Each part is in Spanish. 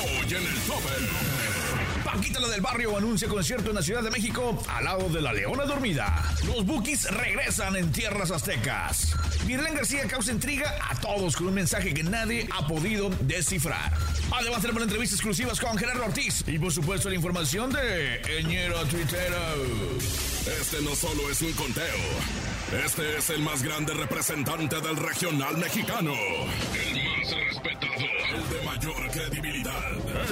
Hoy en el tope. Paquita la del barrio anuncia concierto en la Ciudad de México al lado de la Leona Dormida. Los Bookies regresan en tierras aztecas. Mirlán García causa intriga a todos con un mensaje que nadie ha podido descifrar. Además tenemos entrevistas exclusivas con Gerardo Ortiz y por supuesto la información de Eñero Twittero. Este no solo es un conteo. Este es el más grande representante del regional mexicano. El más respetado. El de mayor.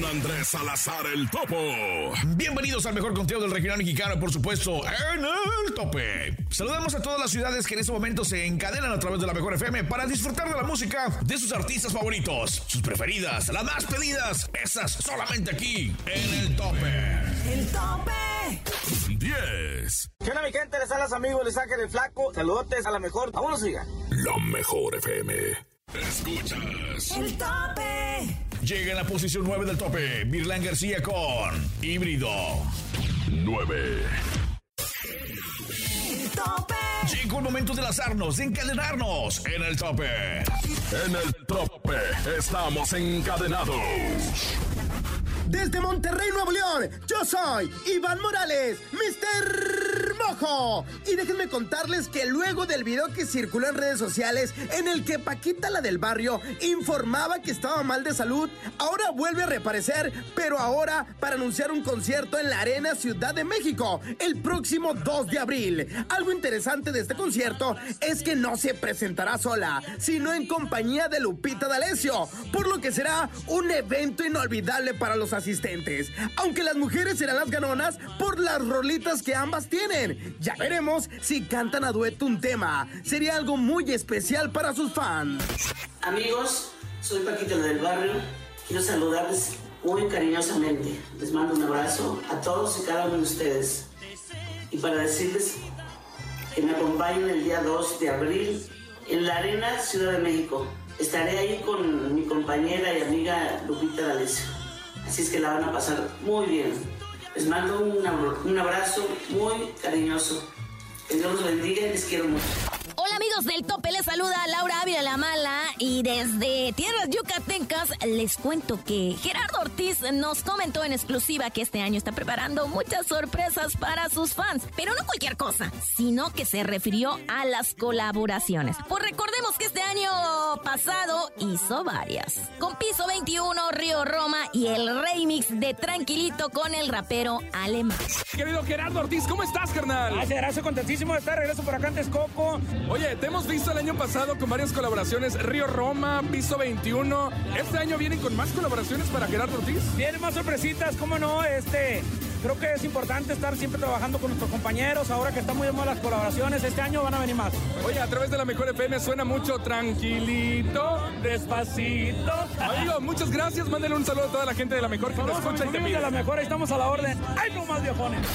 Con Andrés Salazar el Topo. Bienvenidos al mejor conteo del regional mexicano, por supuesto, en el tope. Saludamos a todas las ciudades que en este momento se encadenan a través de la mejor FM para disfrutar de la música de sus artistas favoritos, sus preferidas, las más pedidas, esas solamente aquí, en el tope. El tope. 10. ¿Qué onda mi gente? Les hablas amigos, les saca el flaco. Saludotes a la mejor. Vámonos, siga. La mejor FM. Escuchas. El tope. Llega en la posición 9 del tope, Mirlán García con Híbrido. 9. El tope. Llegó el momento de lanzarnos, de encadenarnos en el tope. En el tope estamos encadenados. Desde Monterrey, Nuevo León, yo soy Iván Morales, Mr. Mojo. Y déjenme contarles que luego del video que circuló en redes sociales en el que Paquita, la del barrio, informaba que estaba mal de salud, ahora vuelve a reaparecer, pero ahora para anunciar un concierto en la Arena Ciudad de México el próximo 2 de abril. Algo interesante de este concierto es que no se presentará sola, sino en compañía de Lupita D'Alessio, por lo que será un evento inolvidable para los asistentes. Aunque las mujeres serán las ganonas por las rolitas que ambas tienen. Ya veremos si cantan a dueto un tema. Sería algo muy especial para sus fans. Amigos, soy Paquita la del barrio. Quiero saludarles muy cariñosamente. Les mando un abrazo a todos y cada uno de ustedes. Y para decirles que me acompañen el día 2 de abril en la Arena Ciudad de México. Estaré ahí con mi compañera y amiga Lupita D'Alessio. Así es que la van a pasar muy bien. Les mando un, un abrazo muy cariñoso. Que Dios los bendiga y les quiero mucho. Hola amigos del tope, les saluda Laura Ávila La Mala y desde Tierras Yucatecas les cuento que Gerardo Ortiz nos comentó en exclusiva que este año está preparando muchas sorpresas para sus fans, pero no cualquier cosa, sino que se refirió a las colaboraciones. Pues recordemos que este año pasado hizo varias, con Piso 21, Río Roma y el remix de Tranquilito con el rapero alemán. Querido Gerardo Ortiz, ¿cómo estás, carnal? Gracias, gracias, contentísimo de estar regreso por acá en Texcoco. Oye, te hemos visto el año pasado con varias colaboraciones, Río Roma, Piso 21. ¿Este año vienen con más colaboraciones para Gerardo Ortiz? Vienen más sorpresitas, cómo no, este. Creo que es importante estar siempre trabajando con nuestros compañeros. Ahora que están muy de moda las colaboraciones, este año van a venir más. Oye, a través de la Mejor FM suena mucho tranquilito, despacito. Amigo, muchas gracias. Mándale un saludo a toda la gente de la Mejor que mis escucha y te amigos de la mejor, ahí estamos a la orden. ¡Ay, no más viejones!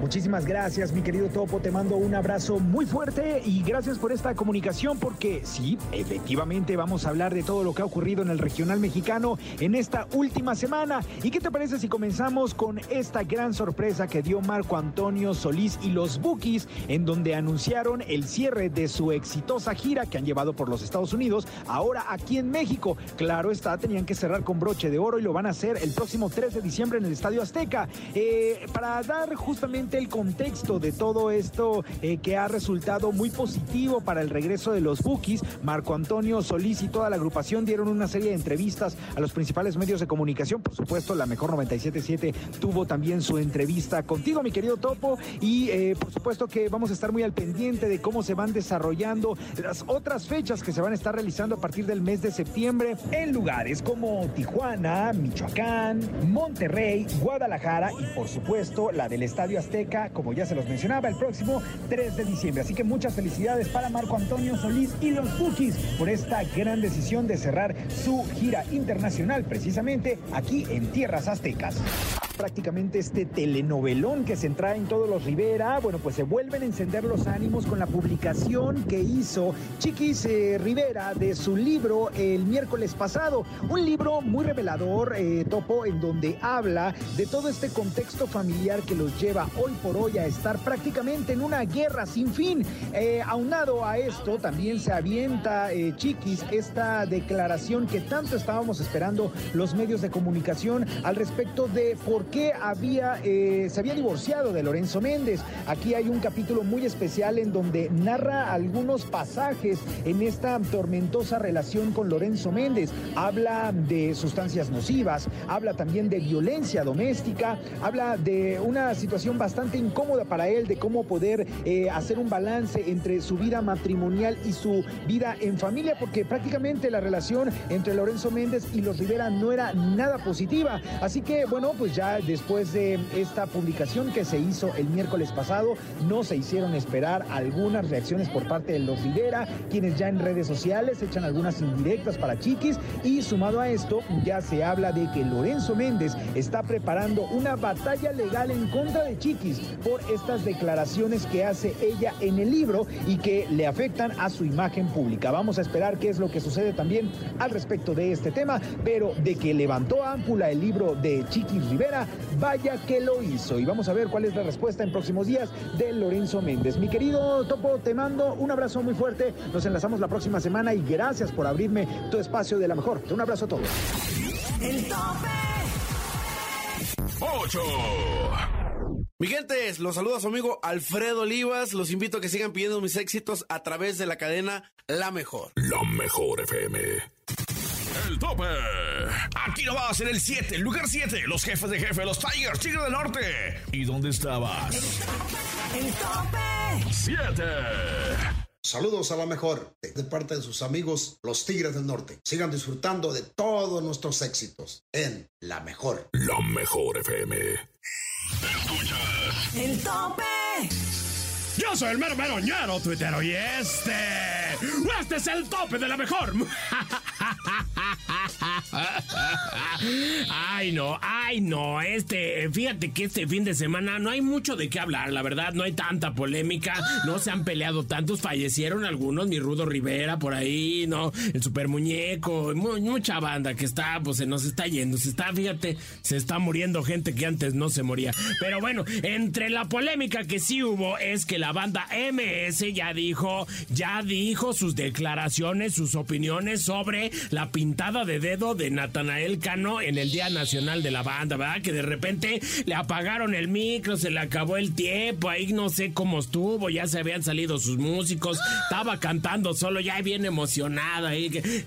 Muchísimas gracias, mi querido Topo. Te mando un abrazo muy fuerte y gracias por esta comunicación porque sí, efectivamente vamos a hablar de todo lo que ha ocurrido en el regional mexicano en esta última semana. ¿Y qué te parece si comenzamos con esta gran sorpresa que dio Marco Antonio Solís y los Bookies en donde anunciaron el cierre de su exitosa gira que han llevado por los Estados Unidos, ahora aquí en México? Claro está, tenían que cerrar con broche de oro y lo van a hacer el próximo 3 de diciembre en el Estadio Azteca. Eh, para dar justamente el contexto de todo esto eh, que ha resultado muy positivo para el regreso de los Bookies, Marco Antonio Solís y toda la agrupación dieron una serie de entrevistas a los principales medios de comunicación. Por supuesto, la mejor 977 tuvo también su entrevista contigo, mi querido Topo, y eh, por supuesto que vamos a estar muy al pendiente de cómo se van desarrollando las otras fechas que se van a estar realizando a partir del mes de septiembre en lugares como Tijuana, Michoacán, Monterrey, Guadalajara y por supuesto la del Estadio Azteca, como ya se los mencionaba, el próximo 3 de diciembre. Así que muchas felicidades para Marco Antonio Solís y los Bookies por esta gran decisión de cerrar su gira internacional precisamente aquí en Tierras Aztecas. Prácticamente este telenovelón que se entra en todos los Rivera, bueno, pues se vuelven a encender los ánimos con la publicación que hizo Chiquis eh, Rivera de su libro el miércoles pasado. Un libro muy revelador, eh, Topo, en donde habla de todo este contexto familiar que los lleva hoy por hoy a estar prácticamente en una guerra sin fin. Eh, aunado a esto, también se avienta Chiquis esta declaración que tanto estábamos esperando los medios de comunicación al respecto de por qué había, se había divorciado de Lorenzo Méndez. Aquí hay un capítulo muy especial en donde narra algunos pasajes en esta tormentosa relación con Lorenzo Méndez. Habla de sustancias nocivas, habla también de violencia doméstica, habla de una situación bastante incómoda para él, de cómo poder eh, hacer un balance entre su vida matrimonial y su vida en familia, porque prácticamente la relación entre Lorenzo Méndez y los Rivera no era nada positiva. Así que, bueno, pues ya después de esta publicación que se hizo el miércoles pasado, no se hicieron esperar algunas reacciones por parte de los Rivera, quienes ya en redes sociales echan algunas indirectas para Chiquis y sumado a esto ya se habla de que Lorenzo Méndez está preparando una batalla legal en contra de Chiquis por estas declaraciones que hace ella en el libro y que le afectan a su imagen pública. Vamos a esperar qué es lo que sucede también al respecto de este tema, pero de que levantó ámpula el libro de Chiquis Rivera, vaya que lo hizo. Y vamos a ver cuál es la respuesta en próximos días de Lorenzo Méndez. Mi querido Topo, te mando un abrazo muy fuerte. Nos enlazamos la próxima semana y gracias por abrirme tu espacio de la mejor. Un abrazo a todos. El tope. 8. Mi gente, los saluda su amigo Alfredo Olivas. Los invito a que sigan pidiendo mis éxitos a través de la cadena La Mejor. La Mejor FM. Tope. Aquí no va a ser el 7, el lugar 7. Los jefes de jefe, los Tigers, Tigres del Norte. ¿Y dónde estabas? El tope. 7. Saludos a la mejor de parte de sus amigos los Tigres del Norte. Sigan disfrutando de todos nuestros éxitos en La Mejor. La Mejor FM. Escuchas. El tope. Yo soy el mero mero ñero tuitero y este. Este es el tope de la mejor. Ay, no, ay, no. Este, fíjate que este fin de semana no hay mucho de qué hablar, la verdad. No hay tanta polémica. No se han peleado tantos. Fallecieron algunos. Mi Rudo Rivera por ahí, ¿no? El Super Muñeco. mucha banda que está, pues se nos está yendo. Se está, fíjate, se está muriendo gente que antes no se moría. Pero bueno, entre la polémica que sí hubo es que la banda MS ya dijo, ya dijo sus declaraciones, sus opiniones sobre la pintada de dedo de Natanael Cano en el Día Nacional de la Banda, ¿verdad? Que de repente le apagaron el micro, se le acabó el tiempo, ahí no sé cómo estuvo, ya se habían salido sus músicos, estaba cantando solo, ya bien emocionado ahí. Que...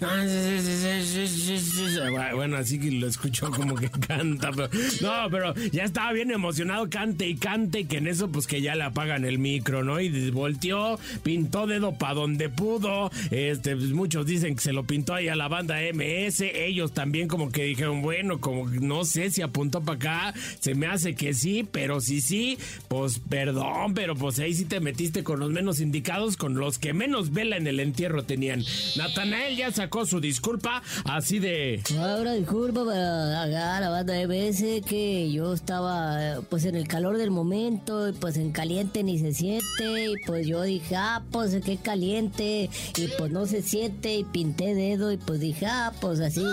Bueno, así que lo escuchó como que canta, pero no, pero ya estaba bien emocionado, cante y cante, que en eso pues que ya le apagan el micro, ¿no? Y volteó, pintó dedo para donde pudo, este, pues, muchos dicen que se lo pintó ahí a la banda MS, ellos también como que dijeron, bueno, como no sé si apuntó para acá, se me hace que sí, pero sí, sí, pues perdón, pero pues ahí sí te metiste con los menos indicados, con los que menos vela en el entierro tenían. Natanael ya sacó su disculpa, así de... Ahora disculpa para la banda MS que yo estaba pues en el calor del momento y pues en caliente ni se siente y pues yo dije, ah, pues qué caliente y pues no se siente y pinté dedo y pues dije, ah, pues así,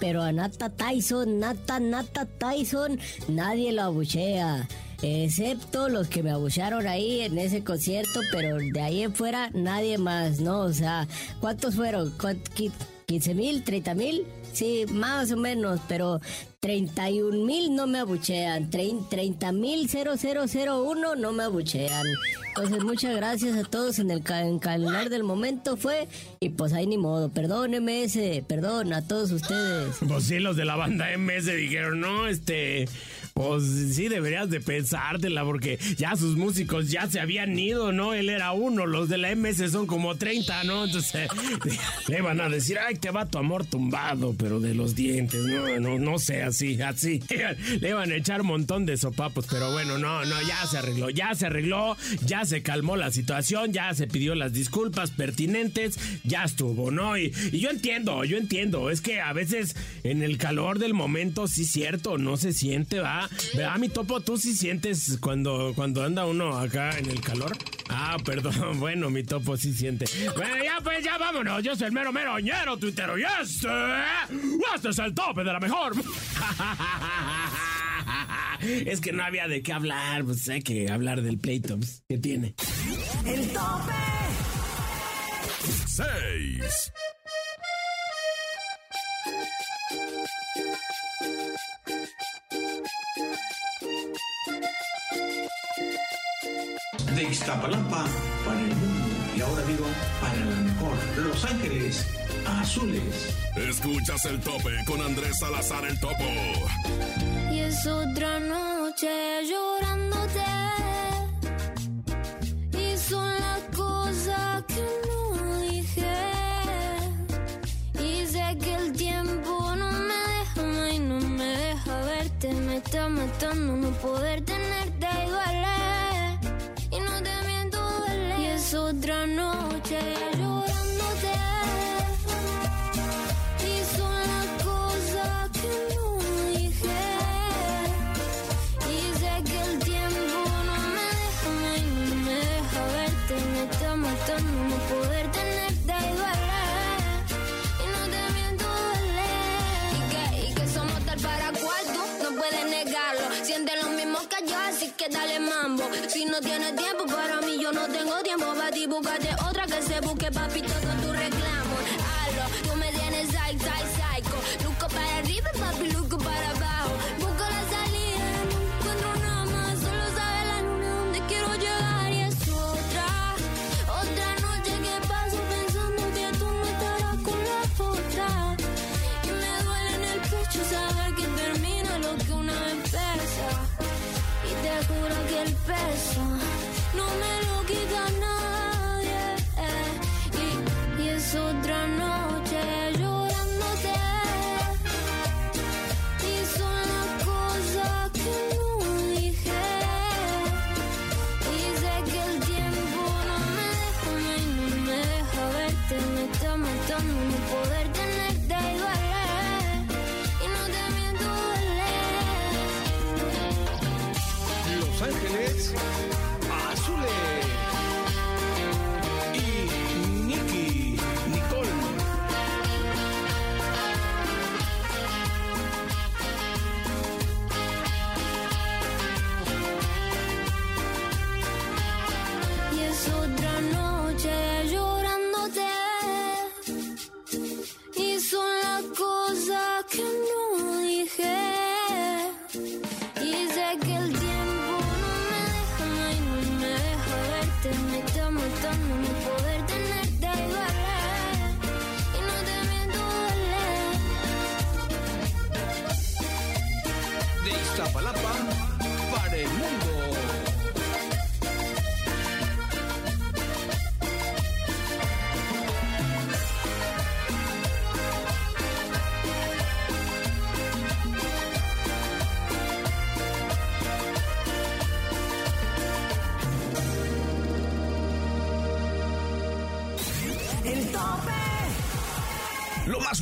pero a Nata Tyson, Nata, Nata Tyson, nadie lo abuchea. Excepto los que me abucharon ahí en ese concierto, pero de ahí en fuera nadie más, ¿no? O sea, ¿cuántos fueron? ¿15 mil? ¿30 mil? Sí, más o menos, pero 31 mil no me abuchean, 30 mil 0001 no me abuchean. Entonces, muchas gracias a todos en el calor del momento fue, y pues ahí ni modo, perdón MS, perdón a todos ustedes. Pues sí, los de la banda MS dijeron, no, este... Pues sí, deberías de pensártela porque ya sus músicos ya se habían ido, ¿no? Él era uno, los de la MS son como 30, ¿no? Entonces le van a decir, ay, te va tu amor tumbado, pero de los dientes, no, no, no sé, así, así. Le iban a echar un montón de sopapos, pero bueno, no, no, ya se arregló, ya se arregló, ya se calmó la situación, ya se pidió las disculpas pertinentes, ya estuvo, ¿no? Y, y yo entiendo, yo entiendo, es que a veces en el calor del momento, sí cierto, no se siente, va. ¿Verdad, mi topo? ¿Tú sí sientes cuando, cuando anda uno acá en el calor? Ah, perdón, bueno, mi topo sí siente. Bueno, ya pues, ya vámonos, yo soy el mero mero ñero tuitero y este, este es el tope de la mejor. Es que no había de qué hablar, pues hay que hablar del pleito, pues, ¿qué tiene? El tope. 6. Iztapalapa para el mundo y ahora digo para la mejor. Los Ángeles Azules. Escuchas el tope con Andrés Salazar el Topo. Y es otra noche llorándote. Y son las cosas que no dije. Y sé que el tiempo no me deja y no me deja verte. Me está matando no poder tenerte Si no tienes tiempo para mí, yo no tengo tiempo para ti. Se busque, papito, con tu reclamo. Hazlo, tú me tienes psych, psych, psycho. Luco para arriba, papi, luco para abajo. Busco la salida, no encuentro nada más. Solo sabe la luna donde quiero llegar. Y es otra, otra noche que paso pensando que tú no estarás con la otra. Y me duele en el pecho saber que termina lo que una empieza. Y te juro que el peso no poder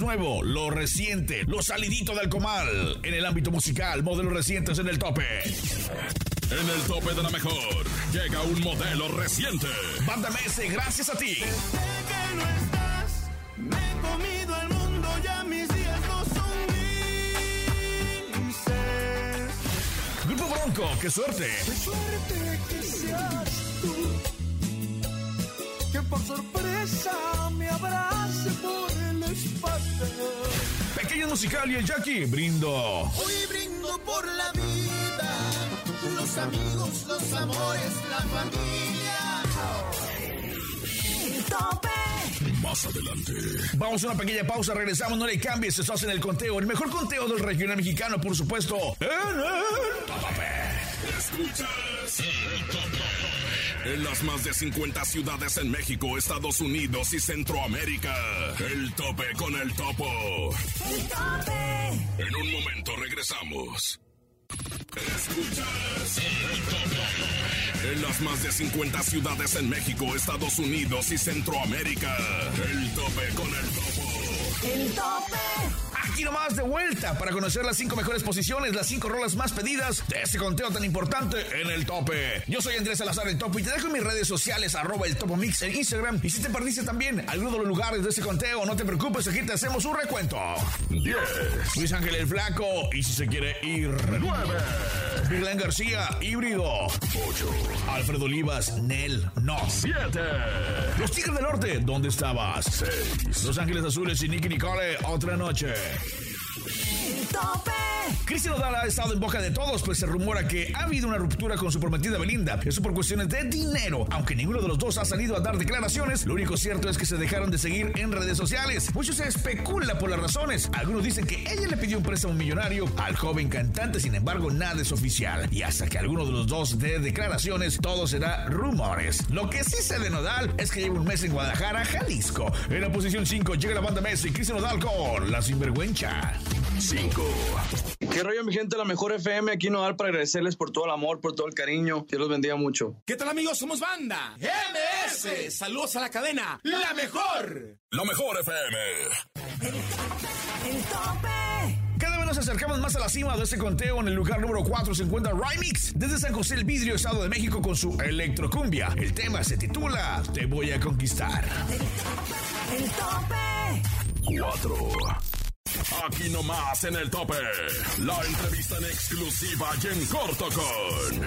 nuevo, lo reciente, lo salidito del comal. En el ámbito musical, modelos recientes en el tope. En el tope de la mejor, llega un modelo reciente. Banda MS, gracias a ti. que no estás. Me he comido el mundo, ya mis días no son grises. Grupo Bronco, qué suerte. Qué suerte que seas tú. Que por sorpresa me abrace por. Pequeño musical y el Jackie, brindo. Hoy brindo por la vida, los amigos, los amores, la familia. El tope. Más adelante. Vamos a una pequeña pausa, regresamos, no le cambies, estás en el conteo, el mejor conteo del regional mexicano, por supuesto. En el tope. Escuchas el tope. En las más de 50 ciudades en México, Estados Unidos y Centroamérica. El tope con el topo. El tope. En un momento regresamos. Escuchas el tope. En las más de 50 ciudades en México, Estados Unidos y Centroamérica. El tope con el topo. El tope. Aquí nomás de vuelta para conocer las cinco mejores posiciones, las cinco rolas más pedidas de este conteo tan importante en el tope. Yo soy Andrés Salazar el Topo y te dejo en mis redes sociales arroba el Topo Mix en Instagram. Y si te perdiste también alguno de los lugares de este conteo, no te preocupes, aquí te hacemos un recuento. 10. Luis Ángel el Flaco y si se quiere ir 9. Virlán García, híbrido. 8. Alfredo Olivas, Nel, no. 7. Los Tigres del Norte, ¿dónde estabas? 6. Los Ángeles Azules y Nicky Nicole, otra noche. Tope. Cristian Nodal ha estado en boca de todos, pues se rumora que ha habido una ruptura con su prometida Belinda. Eso por cuestiones de dinero. Aunque ninguno de los dos ha salido a dar declaraciones, lo único cierto es que se dejaron de seguir en redes sociales. Mucho se especula por las razones. Algunos dicen que ella le pidió un préstamo millonario al joven cantante, sin embargo, nada es oficial. Y hasta que alguno de los dos dé declaraciones, todo será rumores. Lo que sí sé de Nodal es que lleva un mes en Guadalajara, Jalisco. En la posición 5 llega la banda Messi, Cristian Nodal con La Sinvergüenza. 5. ¿Qué rollo, mi gente? La mejor FM aquí no dar para agradecerles por todo el amor, por todo el cariño. Dios los bendiga mucho. ¿Qué tal amigos? Somos banda MS. Saludos a la cadena. La mejor. La mejor FM. El tope. Cada vez nos acercamos más a la cima de este conteo. En el lugar número 4 se encuentra Rymix desde San José el Vidrio, Estado de México, con su electrocumbia. El tema se titula Te voy a conquistar. El tope. 4. Aquí nomás en el tope. La entrevista en exclusiva y en corto con.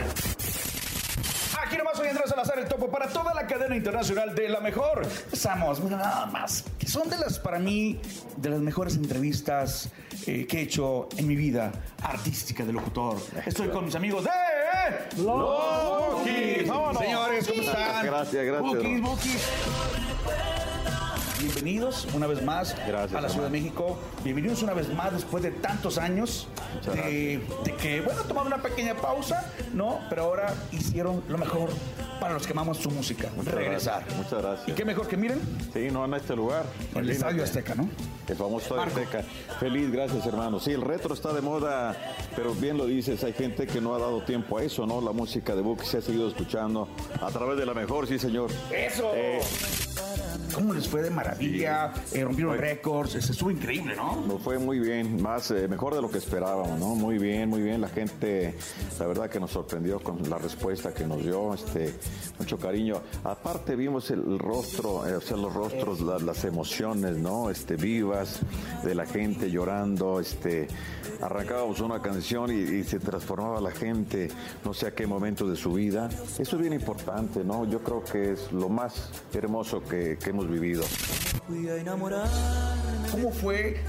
Aquí nomás soy Andrés Salazar, el topo para toda la cadena internacional de la mejor. Estamos, nada más, que son de las, para mí, de las mejores entrevistas eh, que he hecho en mi vida artística de locutor. Estoy con mis amigos de... Los Bookies. Vámonos. Señores, ¿cómo están? Gracias, gracias. Bookies, Bookies. Bienvenidos una vez más Gracias, a la Ciudad de. México. Bienvenidos una vez más después de tantos años de, de que, bueno, tomaron una pequeña pausa, ¿no? Pero ahora hicieron lo mejor para los que amamos su música, Muchas regresar. gracias, Muchas gracias. Y qué mejor que miren Sí, no, en este lugar. el. Estadio Azteca, ¿no? El famoso Estadio Marco. Azteca. Feliz, gracias hermano. Sí, el retro está de moda, pero bien lo dices, hay gente que no ha dado tiempo a eso, ¿no? La música de Book se ha seguido escuchando a través de la mejor, sí señor. ¡Eso! Eh, ¿Cómo les fue de maravilla? Eh, rompieron récords, estuvo increíble, ¿no? Nos fue muy bien, más eh, mejor de lo que esperábamos, ¿no? Muy bien, muy bien. La gente, la verdad que nos sorprendió con la respuesta que nos dio, este, mucho cariño. Aparte vimos el, el rostro, eh, o sea, los rostros, la- las emociones, ¿no? Este, vivas de la gente llorando, este, arrancábamos una canción y, y se transformaba la gente, no sé a qué momento de su vida. Eso es bien importante, ¿no? Yo creo que es lo más hermoso que, que hemos vivido. ¿Cómo fue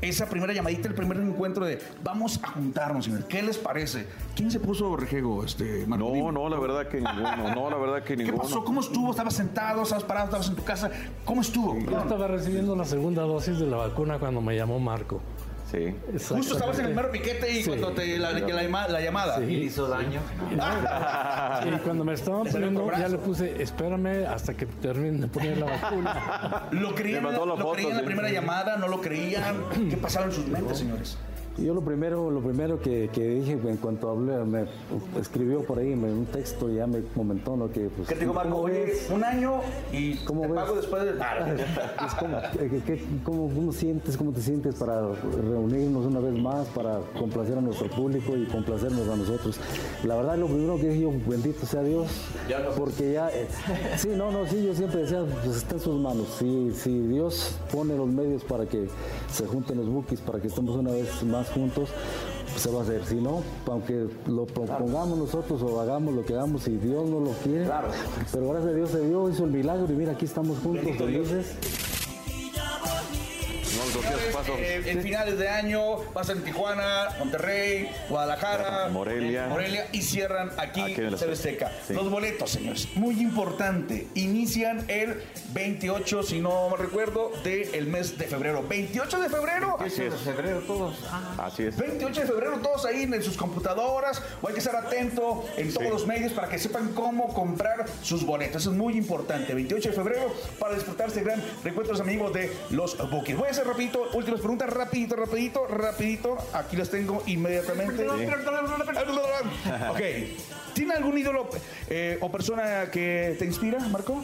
esa primera llamadita, el primer encuentro de vamos a juntarnos, señor? ¿Qué les parece? ¿Quién se puso rejego, este, Marco? No, no, la verdad que ninguno, no, la verdad que ¿Qué ninguno. pasó? ¿Cómo estuvo? ¿Estabas sentado? ¿Estabas parado? ¿Estabas en tu casa? ¿Cómo estuvo? Yo estaba recibiendo la segunda dosis de la vacuna cuando me llamó Marco. Sí. Justo estabas en el mero piquete y Sí. cuando te la, la la llamada. Sí. hizo daño? Y cuando me estaban Le poniendo, ya le puse, espérame hasta que termine de poner la vacuna. ¿Lo creían, lo foto, creían en la sí. primera llamada? ¿No lo creían? ¿Qué pasaba en sus mentes, señores? Yo lo primero, lo primero que, que dije en cuanto hablé, me escribió por ahí me- un texto y ya me comentó ¿no? que pues, ¿Qué te digo, Marco? ¿cómo Oye, un año y ¿Cómo te ves? pago después de... Pues, ¿cómo, qué- cómo- cómo sientes, ¿Cómo te sientes para reunirnos una vez más, para complacer a nuestro público y complacernos a nosotros? La verdad, lo primero que dije yo, bendito sea Dios, porque ya, eh, sí, no, no, sí, yo siempre decía, pues está en sus manos. Si, si Dios pone los medios para que se junten los bookies, para que estemos una vez más juntos, pues se va a hacer. Si no, aunque lo propongamos nosotros o hagamos lo que hagamos, si Dios no lo quiere, pero gracias a Dios se dio, hizo el milagro y mira, aquí estamos juntos, felices. Eh, en finales de año pasan en Tijuana, Monterrey, Guadalajara, Morelia. Morelia y cierran aquí, Aquí en TV Azteca. Sí. Los boletos, señores, muy importante. Inician el 28, si no me recuerdo, del mes de febrero. 28 de febrero. Así es. febrero todos. Así es. 28 de febrero, todos ahí en sus computadoras, o hay que estar atento en todos Sí. los medios para que sepan cómo comprar sus boletos. Eso es muy importante. 28 de febrero para disfrutar este gran recuento de los amigos de los Bookies. Voy a hacer rapidito, últimas preguntas, rapidito, rapidito, rapidito. Aquí las tengo inmediatamente. ok. ¿Tiene algún ídolo eh, o persona que te inspira, Marco?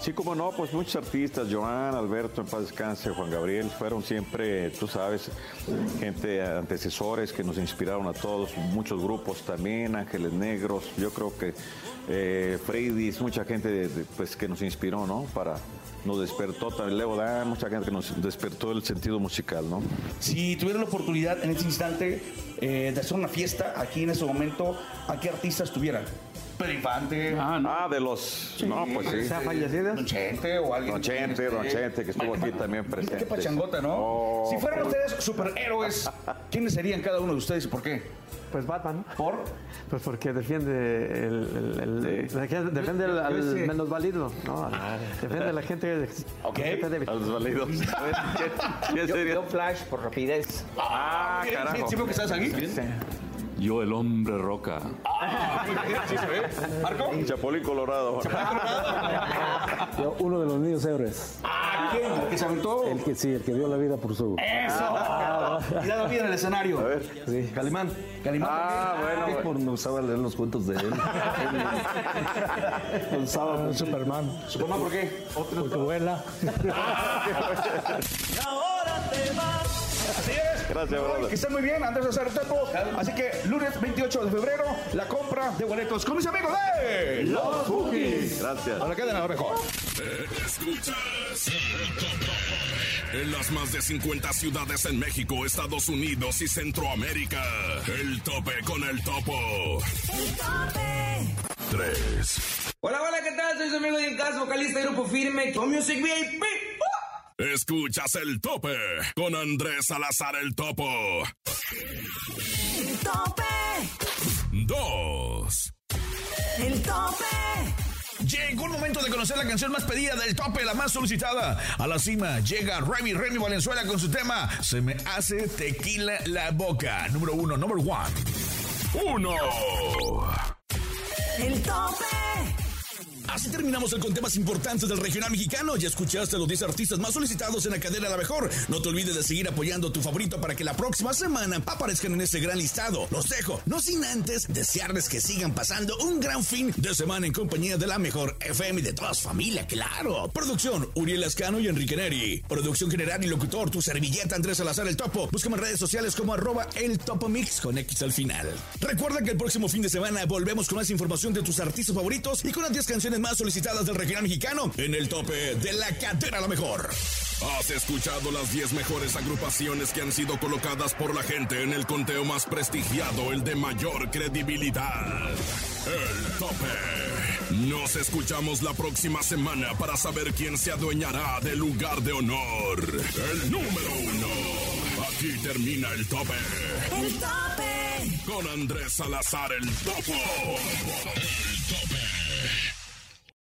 Sí, como no, pues muchos artistas, Joan, Alberto, en paz descanse, Juan Gabriel, fueron siempre, tú sabes, gente, antecesores que nos inspiraron a todos, muchos grupos también, Ángeles Negros, yo creo que eh, Freydis, mucha gente de- de, pues, que nos inspiró, ¿no? Para, nos despertó también, Leo Dan, mucha gente que nos despertó el sentido musical, ¿no? Si tuvieran la oportunidad en este instante eh, de hacer una fiesta aquí en ese momento, ¿a qué artistas tuvieran? Pedro Infante. Ah, de los, no, pues sí. ¿Se ha fallecido? Don Chente o alguien. Don Chente, Don Chente, que estuvo aquí también presente. Qué pachangota, ¿no? Oh, si fueran por- ustedes superhéroes, ¿quiénes serían cada uno de ustedes y por qué? Pues Batman. ¿Por? Pues porque defiende el, el- el- defiende al, al Yo sé. menos válido, ¿no? Defiende a la gente. Ok. A los válidos. ¿Quién sería? Yo Flash por rapidez. Ah, ¿Sí- carajo. ¿Sí, veo que estás aquí? Yo, el hombre roca. Ah, sí se ve. ¿Marco? Chapulín Colorado. Yo, uno de los niños héroes. ¿A quién? ¿El que se aventó? El que sí, el que dio la vida por su. ¡Eso! Y dado vida en el escenario. A ver. Sí. Calimán. Calimán. Ah, Es bueno. por me gustaba leer los cuentos de él. Pensaba en Superman. ¿Superman por qué? Porque vuela. Gracias, brother. Que estén muy bien, Andrés Azar Tepo. Así que lunes 28 de febrero, la compra de boletos con mis amigos de Los Bookies. Gracias. A la cadena, a lo mejor. Escuchas. En las más de 50 ciudades en México, Estados Unidos y Centroamérica. El tope con el topo. El tope. 3. Hola, hola, ¿qué tal? Soy su amigo de Incas, vocalista de Grupo Firme, con Music VIP. Escuchas el tope con Andrés Salazar el Topo. El tope. 2. El tope. Llegó el momento de conocer la canción más pedida del tope, la más solicitada. A la cima llega Remy Remy Valenzuela con su tema Se me hace tequila la boca. Número uno, number one. 1. El tope. Así terminamos el con temas importantes del regional mexicano. Ya escuchaste los 10 artistas más solicitados en la cadena La Mejor. No te olvides de seguir apoyando a tu favorito para que la próxima semana aparezcan en ese gran listado. Los dejo, no sin antes desearles que sigan pasando un gran fin de semana en compañía de La Mejor FM y de toda su familia, claro. Producción, Uriel Ascano y Enrique Neri. Producción general y locutor, tu servilleta Andrés Salazar el Topo. Búscame en redes sociales como arroba el Topo Mix con X al final. Recuerda que el próximo fin de semana volvemos con más información de tus artistas favoritos y con las 10 canciones más solicitadas del regional mexicano en el tope de la cadena La Mejor. Has escuchado las 10 mejores agrupaciones que han sido colocadas por la gente en el conteo más prestigiado, el de mayor credibilidad. El tope. Nos escuchamos la próxima semana para saber quién se adueñará del lugar de honor. El número uno. Aquí termina el tope. El tope. Con Andrés Salazar el Topo. El